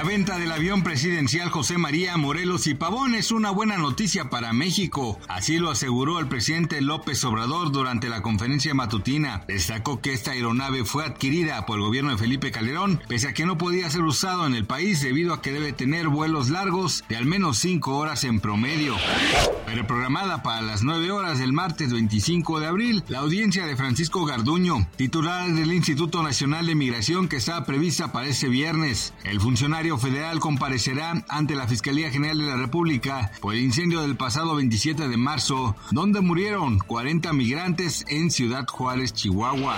La venta del avión presidencial José María Morelos y Pavón es una buena noticia para México, así lo aseguró el presidente López Obrador durante la conferencia matutina. Destacó que esta aeronave fue adquirida por el gobierno de Felipe Calderón, pese a que no podía ser usado en el país debido a que debe tener vuelos largos de al menos 5 horas en promedio. Pero programada para las 9 horas del martes 25 de abril, la audiencia de Francisco Garduño, titular del Instituto Nacional de Migración que estaba prevista para ese viernes. El funcionario federal comparecerá ante la Fiscalía General de la República por el incendio del pasado 27 de marzo, donde murieron 40 migrantes en Ciudad Juárez, Chihuahua.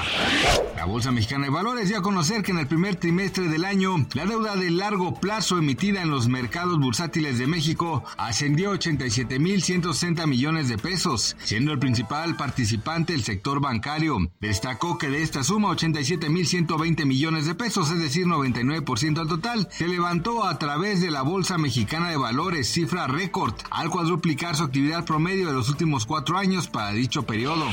La Bolsa Mexicana de Valores dio a conocer que en el primer trimestre del año, la deuda de largo plazo emitida en los mercados bursátiles de México ascendió a 87.160 millones de pesos, siendo el principal participante el sector bancario. Destacó que de esta suma, 87.120 millones de pesos, es decir, 99% al total, se levantó a través de la Bolsa Mexicana de Valores, cifra récord, al cuadruplicar su actividad promedio de los últimos cuatro años para dicho periodo.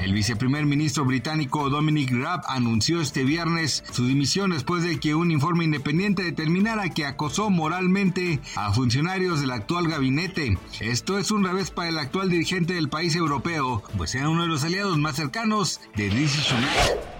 El viceprimer ministro británico Dominic Raab anunció este viernes su dimisión después de que un informe independiente determinara que acosó moralmente a funcionarios del actual gabinete. Esto es un revés para el actual dirigente del país europeo, pues era uno de los aliados más cercanos de Rishi Sunak.